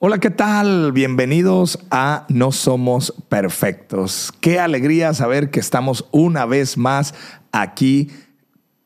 Hola, ¿qué tal? Bienvenidos a No Somos Perfectos. Qué alegría saber que estamos una vez más aquí,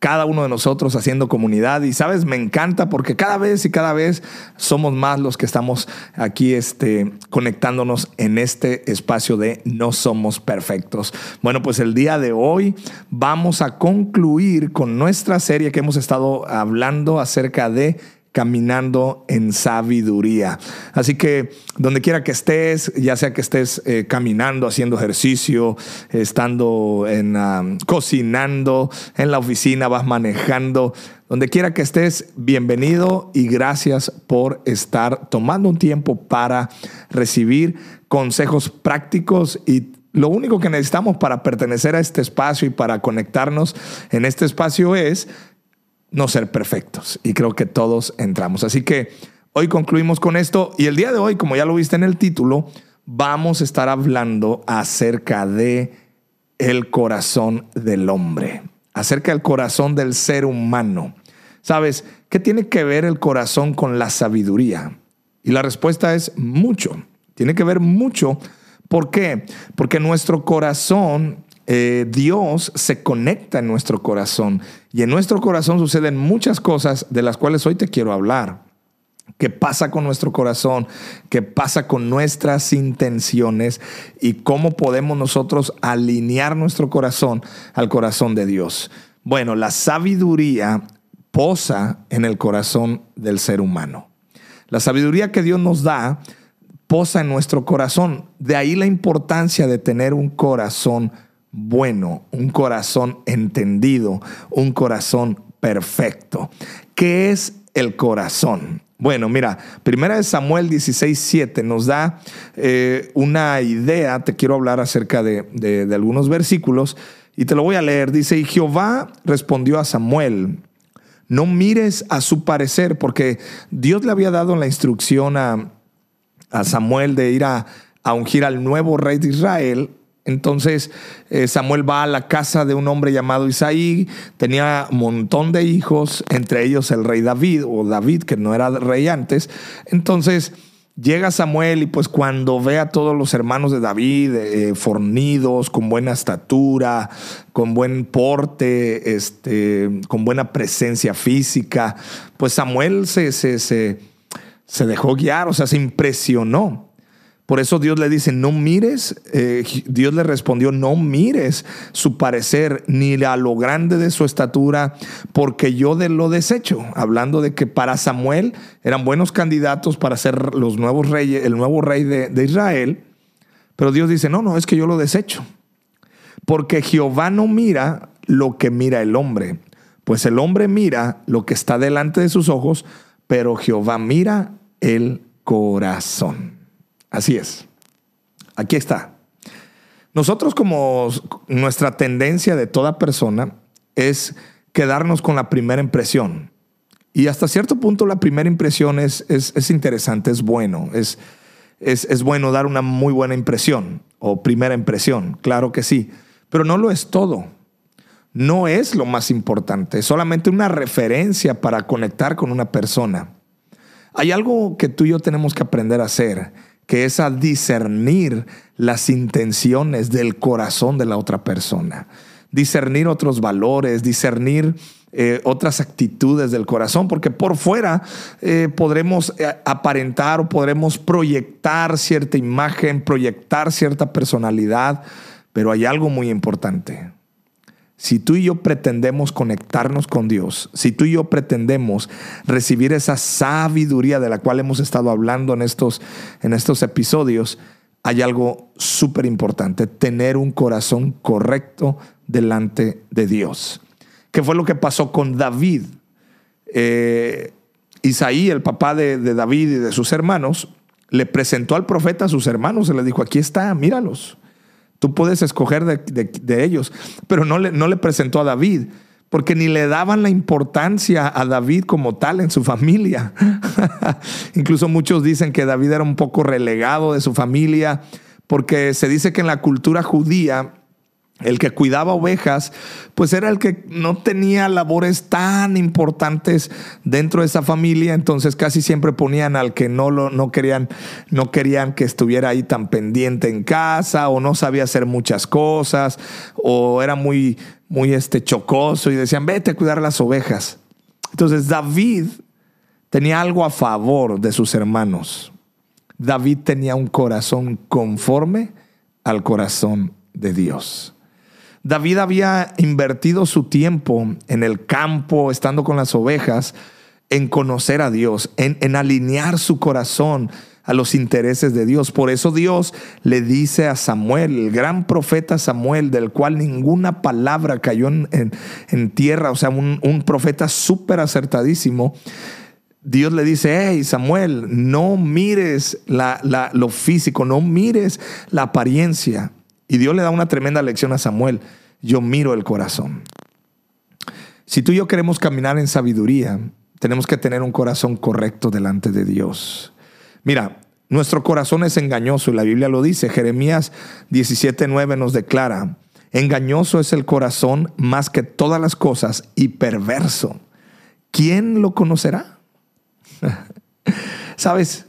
cada uno de nosotros haciendo comunidad. Y sabes, me encanta porque cada vez y cada vez somos más los que estamos aquí este, conectándonos en este espacio de No Somos Perfectos. Bueno, pues el día de hoy vamos a concluir con nuestra serie que hemos estado hablando acerca de caminando en sabiduría. Así que donde quiera que estés, ya sea que estés eh, caminando, haciendo ejercicio, estando en cocinando, en la oficina, vas manejando, donde quiera que estés, bienvenido y gracias por estar tomando un tiempo para recibir consejos prácticos y lo único que necesitamos para pertenecer a este espacio y para conectarnos en este espacio es no ser perfectos. Y creo que todos entramos. Así que hoy concluimos con esto. Y el día de hoy, como ya lo viste en el título, vamos a estar hablando acerca de el corazón del hombre, acerca del corazón del ser humano. ¿Sabes qué tiene que ver el corazón con la sabiduría? Y la respuesta es mucho. Tiene que ver mucho. ¿Por qué? Porque nuestro corazón eh, Dios se conecta en nuestro corazón y en nuestro corazón suceden muchas cosas de las cuales hoy te quiero hablar. ¿Qué pasa con nuestro corazón? ¿Qué pasa con nuestras intenciones? ¿Y cómo podemos nosotros alinear nuestro corazón al corazón de Dios? Bueno, la sabiduría posa en el corazón del ser humano. La sabiduría que Dios nos da posa en nuestro corazón. De ahí la importancia de tener un corazón bueno, un corazón entendido, un corazón perfecto. ¿Qué es el corazón? Bueno, mira, primera de Samuel 16, 7 nos da eh, una idea, te quiero hablar acerca de, algunos versículos y te lo voy a leer. Dice, y Jehová respondió a Samuel, no mires a su parecer, porque Dios le había dado la instrucción a, a Samuel de ir a ungir al nuevo rey de Israel entonces eh, Samuel va a la casa de un hombre llamado Isaí, tenía un montón de hijos, entre ellos el rey David, o David, que no era rey antes. Entonces llega Samuel y pues cuando ve a todos los hermanos de David eh, fornidos, con buena estatura, con buen porte, este, con buena presencia física, pues Samuel se, se, se dejó guiar, o sea, se impresionó. Por eso Dios le dice, no mires, eh, Dios le respondió, no mires su parecer ni a lo grande de su estatura, porque yo de lo desecho. Hablando de que para Samuel eran buenos candidatos para ser los nuevos reyes, el nuevo rey de, de Israel. Pero Dios dice, no, no, es que yo lo desecho. Porque Jehová no mira lo que mira el hombre, pues el hombre mira lo que está delante de sus ojos, pero Jehová mira el corazón. Así es. Aquí está. Nosotros como nuestra tendencia de toda persona es quedarnos con la primera impresión. Y hasta cierto punto la primera impresión es, es, interesante, es bueno, es, es, bueno dar una muy buena impresión o primera impresión, claro que sí, pero no lo es todo. No es lo más importante, es solamente una referencia para conectar con una persona. Hay algo que tú y yo tenemos que aprender a hacer que es a discernir las intenciones del corazón de la otra persona, discernir otros valores, discernir eh, otras actitudes del corazón, porque por fuera eh, podremos eh, aparentar o podremos proyectar cierta imagen, proyectar cierta personalidad, pero hay algo muy importante. Si tú y yo pretendemos conectarnos con Dios, si tú y yo pretendemos recibir esa sabiduría de la cual hemos estado hablando en estos, en estos episodios, hay algo súper importante, tener un corazón correcto delante de Dios. ¿Qué fue lo que pasó con David? Eh, Isaí, el papá de, de David y de sus hermanos, le presentó al profeta a sus hermanos y le dijo, aquí está, míralos. Tú puedes escoger de, ellos, pero no le, presentó a David, porque ni le daban la importancia a David como tal en su familia. Incluso muchos dicen que David era un poco relegado de su familia, porque se dice que en la cultura judía El que cuidaba ovejas, pues era el que no tenía labores tan importantes dentro de esa familia, entonces casi siempre ponían al que no lo no querían no querían que estuviera ahí tan pendiente en casa o no sabía hacer muchas cosas o era muy muy este chocoso y decían, "Vete a cuidar las ovejas." Entonces David tenía algo a favor de sus hermanos. David tenía un corazón conforme al corazón de Dios. David había invertido su tiempo en el campo, estando con las ovejas, en conocer a Dios, en, alinear su corazón a los intereses de Dios. Por eso Dios le dice a Samuel, el gran profeta Samuel, del cual ninguna palabra cayó en, tierra, o sea, un, profeta súper acertadísimo. Dios le dice, hey Samuel, no mires lo físico, no mires la apariencia. Y Dios le da una tremenda lección a Samuel. Yo miro el corazón. Si tú y yo queremos caminar en sabiduría, tenemos que tener un corazón correcto delante de Dios. Mira, nuestro corazón es engañoso y la Biblia lo dice. Jeremías 17:9 nos declara, engañoso es el corazón más que todas las cosas y perverso. ¿Quién lo conocerá? Sabes,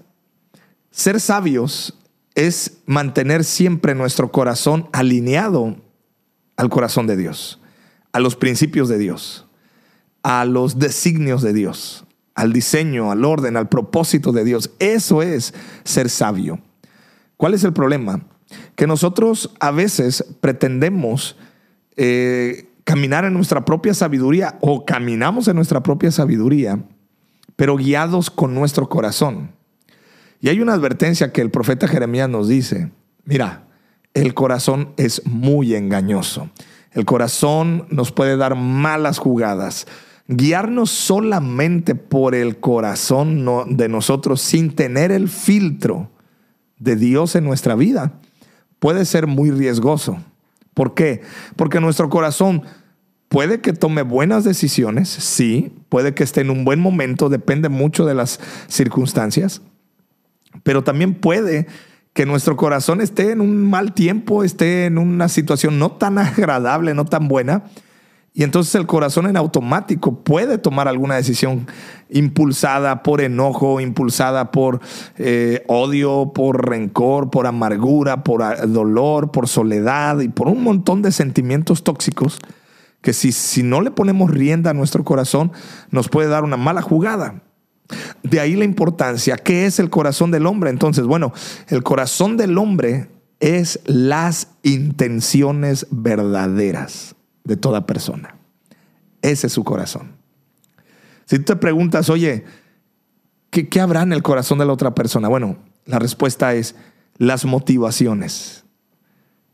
ser sabios es mantener siempre nuestro corazón alineado al corazón de Dios, a los principios de Dios, a los designios de Dios, al diseño, al orden, al propósito de Dios. Eso es ser sabio. ¿Cuál es el problema? Que nosotros a veces pretendemos eh, caminar en nuestra propia sabiduría o caminamos en nuestra propia sabiduría, pero guiados con nuestro corazón. Y hay una advertencia que el profeta Jeremías nos dice, mira, el corazón es muy engañoso. El corazón nos puede dar malas jugadas. Guiarnos solamente por el corazón de nosotros sin tener el filtro de Dios en nuestra vida puede ser muy riesgoso. ¿Por qué? Porque nuestro corazón puede que tome buenas decisiones, sí, puede que esté en un buen momento, depende mucho de las circunstancias, pero también puede que nuestro corazón esté en un mal tiempo, esté en una situación no tan agradable, no tan buena. Y entonces el corazón en automático puede tomar alguna decisión impulsada por enojo, impulsada por eh, odio, por rencor, por amargura, por ah, dolor, por soledad y por un montón de sentimientos tóxicos que si, si no le ponemos rienda a nuestro corazón nos puede dar una mala jugada. De ahí la importancia. ¿Qué es el corazón del hombre? Entonces, bueno, el corazón del hombre es las intenciones verdaderas de toda persona. Ese es su corazón. Si tú te preguntas, oye, ¿qué, ¿qué, habrá en el corazón de la otra persona? Bueno, la respuesta es las motivaciones,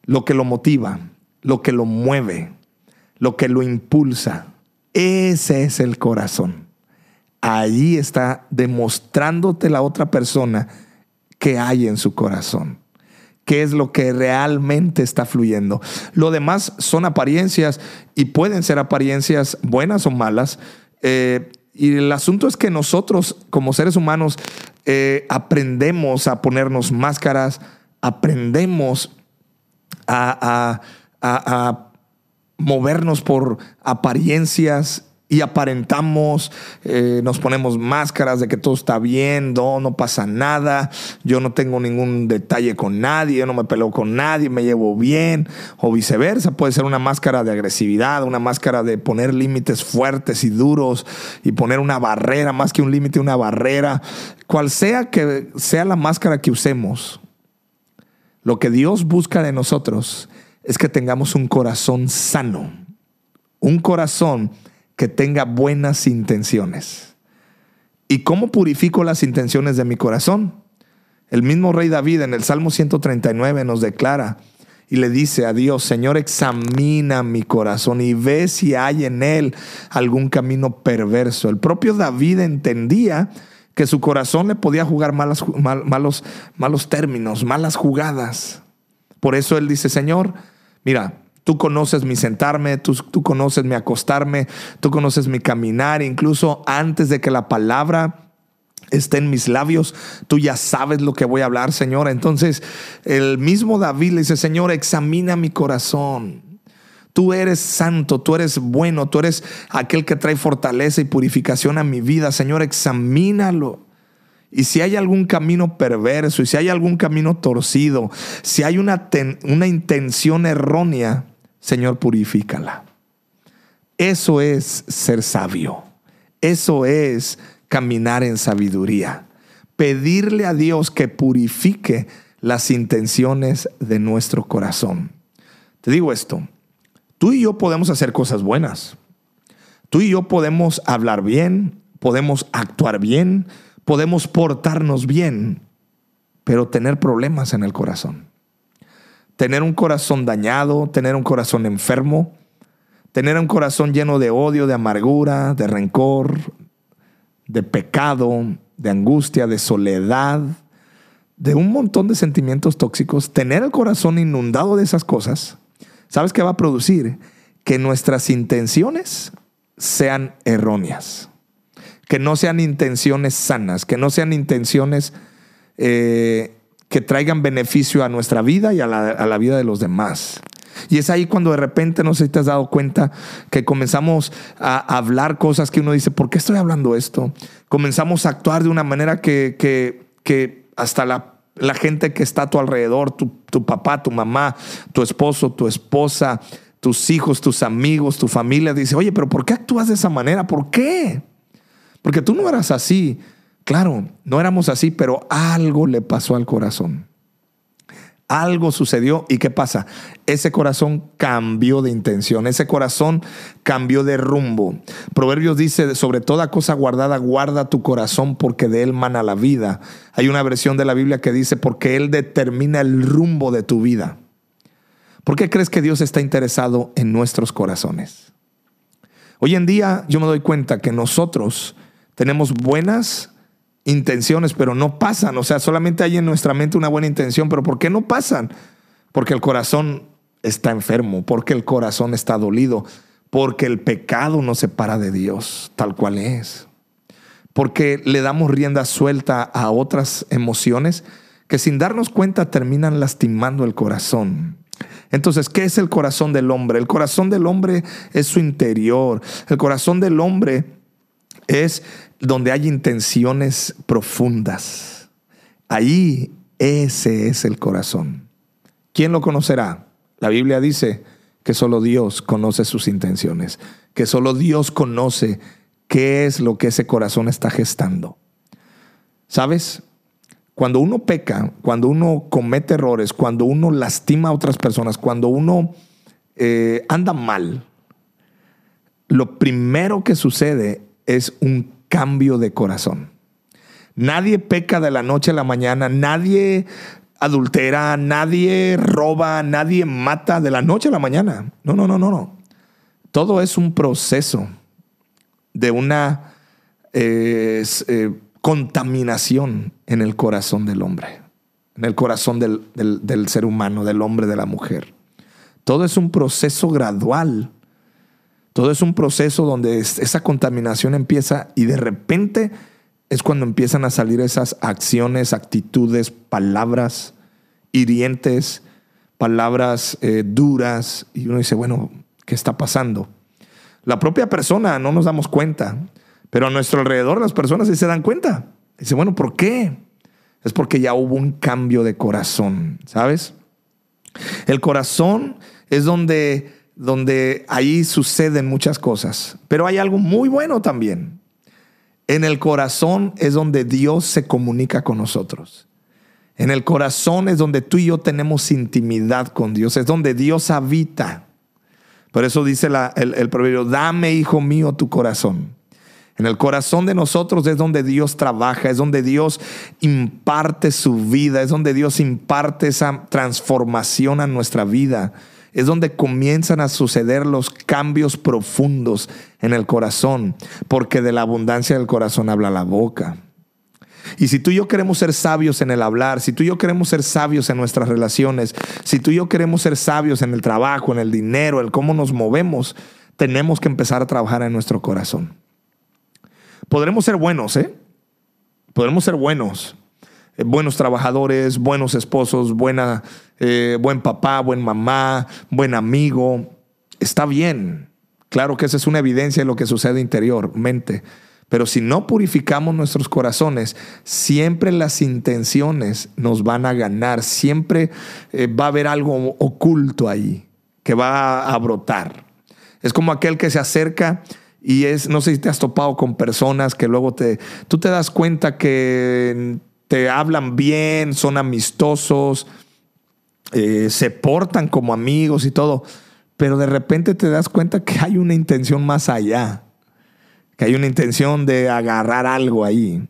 lo que lo motiva, lo que lo mueve, lo que lo impulsa. Ese es el corazón allí está demostrándote la otra persona que hay en su corazón qué es lo que realmente está fluyendo. Lo demás son apariencias y pueden ser apariencias buenas o malas. Eh, y el asunto es que nosotros como seres humanos eh, aprendemos a ponernos máscaras, aprendemos a movernos por apariencias y aparentamos, eh, nos ponemos máscaras de que todo está bien, no, no pasa nada, yo no tengo ningún detalle con nadie, yo no me peleo con nadie, me llevo bien, o viceversa, puede ser una máscara de agresividad, una máscara de poner límites fuertes y duros y poner una barrera, más que un límite, una barrera, cual sea que sea la máscara que usemos. Lo que Dios busca de nosotros es que tengamos un corazón sano, un corazón que tenga buenas intenciones. ¿Y cómo purifico las intenciones de mi corazón? El mismo rey David en el Salmo 139 nos declara y le dice a Dios, Señor, examina mi corazón y ve si hay en él algún camino perverso. El propio David entendía que su corazón le podía jugar malos, malos términos, malas jugadas. Por eso él dice, Señor, mira, Tú conoces mi sentarme, tú, tú, conoces mi acostarme, tú conoces mi caminar, incluso antes de que la palabra esté en mis labios, tú ya sabes lo que voy a hablar, Señor. Entonces, el mismo David le dice, Señor, examina mi corazón. Tú eres santo, tú eres bueno, tú eres aquel que trae fortaleza y purificación a mi vida. Señor, examínalo. Y si hay algún camino perverso, y si hay algún camino torcido, si hay una, una intención errónea, Señor, purifícala. Eso es ser sabio. Eso es caminar en sabiduría. Pedirle a Dios que purifique las intenciones de nuestro corazón. Te digo esto, tú y yo podemos hacer cosas buenas. Tú y yo podemos hablar bien, podemos actuar bien, podemos portarnos bien, pero tener problemas en el corazón. Tener un corazón dañado, tener un corazón enfermo, tener un corazón lleno de odio, de amargura, de rencor, de pecado, de angustia, de soledad, de un montón de sentimientos tóxicos, tener el corazón inundado de esas cosas, ¿sabes qué va a producir? Que nuestras intenciones sean erróneas, que no sean intenciones sanas, que no sean intenciones eh, que traigan beneficio a nuestra vida y a la, a la vida de los demás. Y es ahí cuando de repente, no sé si te has dado cuenta, que comenzamos a hablar cosas que uno dice, ¿por qué estoy hablando esto? Comenzamos a actuar de una manera que, que, hasta la, la, gente que está a tu alrededor, tu, tu papá, tu mamá, tu esposo, tu esposa, tus hijos, tus amigos, tu familia, dice, oye, pero ¿por qué actúas de esa manera? ¿Por qué? Porque tú no eras así. Claro, no éramos así, pero algo le pasó al corazón. Algo sucedió y ¿qué pasa? Ese corazón cambió de intención, ese corazón cambió de rumbo. Proverbios dice, sobre toda cosa guardada, guarda tu corazón porque de él mana la vida. Hay una versión de la Biblia que dice, porque él determina el rumbo de tu vida. ¿Por qué crees que Dios está interesado en nuestros corazones? Hoy en día yo me doy cuenta que nosotros tenemos buenas intenciones, pero no pasan. O sea, solamente hay en nuestra mente una buena intención, pero ¿por qué no pasan? Porque el corazón está enfermo, porque el corazón está dolido, porque el pecado nos separa de Dios tal cual es. Porque le damos rienda suelta a otras emociones que sin darnos cuenta terminan lastimando el corazón. Entonces, ¿qué es el corazón del hombre? El corazón del hombre es su interior. El corazón del hombre es donde hay intenciones profundas. Ahí ese es el corazón. ¿Quién lo conocerá? La Biblia dice que solo Dios conoce sus intenciones, que solo Dios conoce qué es lo que ese corazón está gestando. ¿Sabes? Cuando uno peca, cuando uno comete errores, cuando uno lastima a otras personas, cuando uno eh, anda mal, lo primero que sucede es un cambio de corazón. Nadie peca de la noche a la mañana, nadie adultera, nadie roba, nadie mata de la noche a la mañana. No, no, no, no, no. Todo es un proceso de una eh, eh, contaminación en el corazón del hombre, en el corazón del, del ser humano, del hombre, de la mujer. Todo es un proceso gradual todo es un proceso donde esa contaminación empieza y de repente es cuando empiezan a salir esas acciones, actitudes, palabras hirientes, palabras eh, duras. Y uno dice, bueno, ¿qué está pasando? La propia persona no nos damos cuenta, pero a nuestro alrededor las personas sí se dan cuenta. Dice, bueno, ¿por qué? Es porque ya hubo un cambio de corazón, ¿sabes? El corazón es donde donde ahí suceden muchas cosas. Pero hay algo muy bueno también. En el corazón es donde Dios se comunica con nosotros. En el corazón es donde tú y yo tenemos intimidad con Dios, es donde Dios habita. Por eso dice el, el proverbio, dame, hijo mío, tu corazón. En el corazón de nosotros es donde Dios trabaja, es donde Dios imparte su vida, es donde Dios imparte esa transformación a nuestra vida es donde comienzan a suceder los cambios profundos en el corazón, porque de la abundancia del corazón habla la boca. Y si tú y yo queremos ser sabios en el hablar, si tú y yo queremos ser sabios en nuestras relaciones, si tú y yo queremos ser sabios en el trabajo, en el dinero, en cómo nos movemos, tenemos que empezar a trabajar en nuestro corazón. Podremos ser buenos, ¿eh? Podremos ser buenos, eh, buenos trabajadores, buenos esposos, buena, eh, buen papá, buen mamá, buen amigo. está bien. Claro que esa es una evidencia de lo que sucede interiormente. Pero si no purificamos nuestros corazones, siempre las intenciones nos van a ganar, siempre eh, va a haber algo oculto ahí que va a brotar. Es como aquel que se acerca y es, no sé si te has topado con personas que luego te, tú te das cuenta que te hablan bien, son amistosos, eh, se portan como amigos y todo, pero de repente te das cuenta que hay una intención más allá que hay una intención de agarrar algo ahí,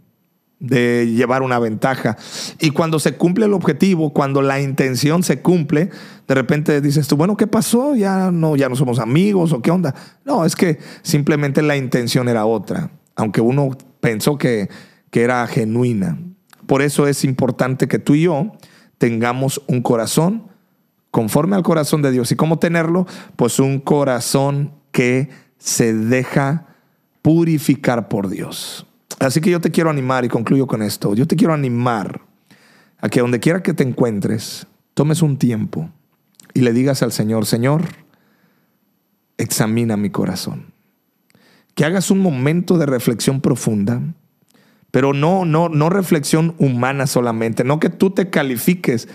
de llevar una ventaja. Y cuando se cumple el objetivo, cuando la intención se cumple, de repente dices tú, bueno, ¿qué pasó? Ya no, ya no somos amigos o qué onda. No, es que simplemente la intención era otra, aunque uno pensó que, que era genuina. Por eso es importante que tú y yo tengamos un corazón conforme al corazón de Dios. ¿Y cómo tenerlo? Pues un corazón que se deja purificar por Dios. Así que yo te quiero animar y concluyo con esto. Yo te quiero animar a que donde quiera que te encuentres, tomes un tiempo y le digas al Señor, Señor, examina mi corazón. Que hagas un momento de reflexión profunda, pero no, no, no reflexión humana solamente, no que tú te califiques,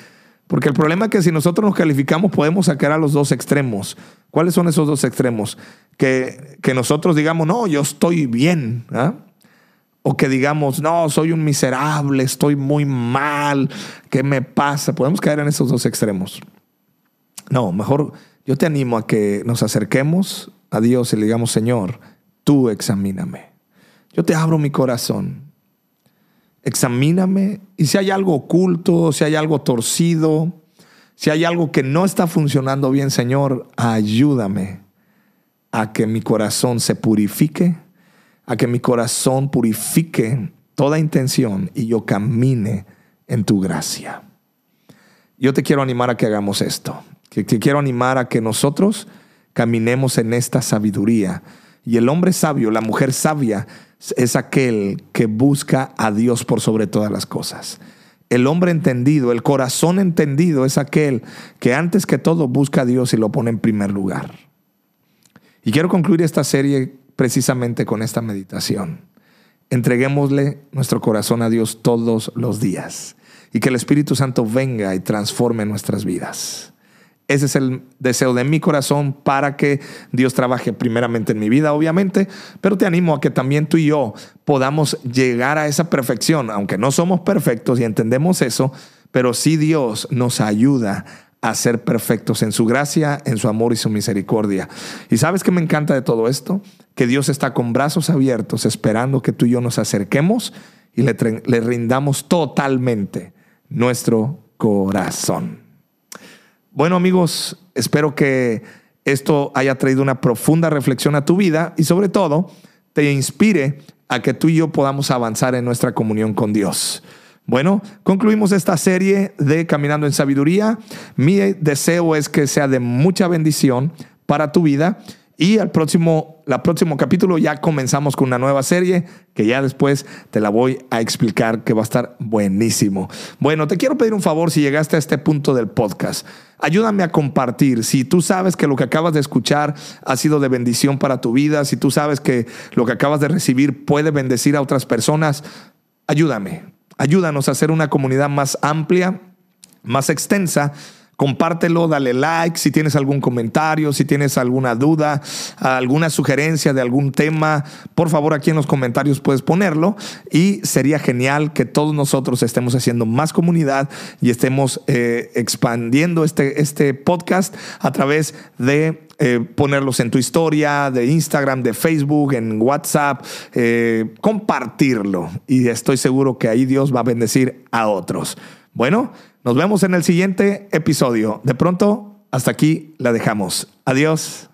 porque el problema es que si nosotros nos calificamos podemos sacar a los dos extremos. ¿Cuáles son esos dos extremos? Que, que nosotros digamos, no, yo estoy bien. ¿ah? O que digamos, no, soy un miserable, estoy muy mal, ¿qué me pasa? Podemos caer en esos dos extremos. No, mejor yo te animo a que nos acerquemos a Dios y le digamos, Señor, tú examíname. Yo te abro mi corazón examíname y si hay algo oculto, si hay algo torcido, si hay algo que no está funcionando bien, Señor, ayúdame a que mi corazón se purifique, a que mi corazón purifique toda intención y yo camine en tu gracia. Yo te quiero animar a que hagamos esto, que te quiero animar a que nosotros caminemos en esta sabiduría. Y el hombre sabio, la mujer sabia, es aquel que busca a Dios por sobre todas las cosas. El hombre entendido, el corazón entendido es aquel que antes que todo busca a Dios y lo pone en primer lugar. Y quiero concluir esta serie precisamente con esta meditación. Entreguémosle nuestro corazón a Dios todos los días y que el Espíritu Santo venga y transforme nuestras vidas. Ese es el deseo de mi corazón para que Dios trabaje primeramente en mi vida, obviamente, pero te animo a que también tú y yo podamos llegar a esa perfección, aunque no somos perfectos y entendemos eso, pero sí Dios nos ayuda a ser perfectos en su gracia, en su amor y su misericordia. ¿Y sabes qué me encanta de todo esto? Que Dios está con brazos abiertos esperando que tú y yo nos acerquemos y le, le rindamos totalmente nuestro corazón. Bueno amigos, espero que esto haya traído una profunda reflexión a tu vida y sobre todo te inspire a que tú y yo podamos avanzar en nuestra comunión con Dios. Bueno, concluimos esta serie de Caminando en Sabiduría. Mi deseo es que sea de mucha bendición para tu vida y al próximo, la próximo capítulo ya comenzamos con una nueva serie que ya después te la voy a explicar que va a estar buenísimo. Bueno, te quiero pedir un favor si llegaste a este punto del podcast. Ayúdame a compartir. Si tú sabes que lo que acabas de escuchar ha sido de bendición para tu vida, si tú sabes que lo que acabas de recibir puede bendecir a otras personas, ayúdame. Ayúdanos a hacer una comunidad más amplia, más extensa compártelo, dale like, si tienes algún comentario, si tienes alguna duda, alguna sugerencia de algún tema, por favor aquí en los comentarios puedes ponerlo y sería genial que todos nosotros estemos haciendo más comunidad y estemos eh, expandiendo este, este podcast a través de eh, ponerlos en tu historia de Instagram, de Facebook, en WhatsApp, eh, compartirlo. Y estoy seguro que ahí Dios va a bendecir a otros. Bueno, nos vemos en el siguiente episodio. De pronto, hasta aquí la dejamos. Adiós.